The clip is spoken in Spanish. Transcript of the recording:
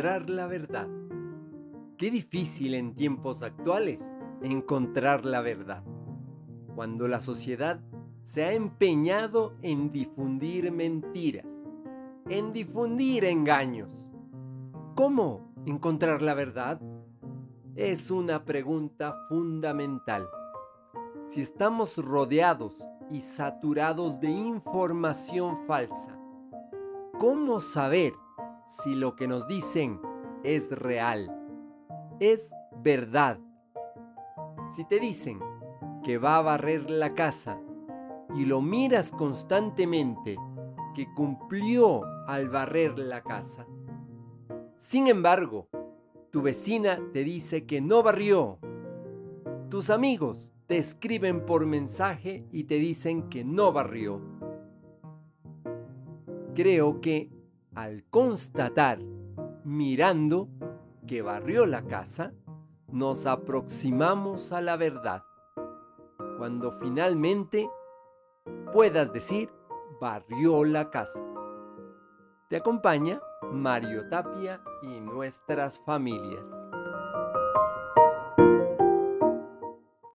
encontrar la verdad. Qué difícil en tiempos actuales encontrar la verdad, cuando la sociedad se ha empeñado en difundir mentiras, en difundir engaños. ¿Cómo encontrar la verdad? Es una pregunta fundamental. Si estamos rodeados y saturados de información falsa, ¿cómo saber si lo que nos dicen es real? Es verdad. Si te dicen que va a barrer la casa y lo miras constantemente que cumplió al barrer la casa. Sin embargo, tu vecina te dice que no barrió. Tus amigos te escriben por mensaje y te dicen que no barrió. Creo que al constatar, mirando que barrió la casa, nos aproximamos a la verdad. Cuando finalmente puedas decir, barrió la casa. Te acompaña Mario Tapia y nuestras familias.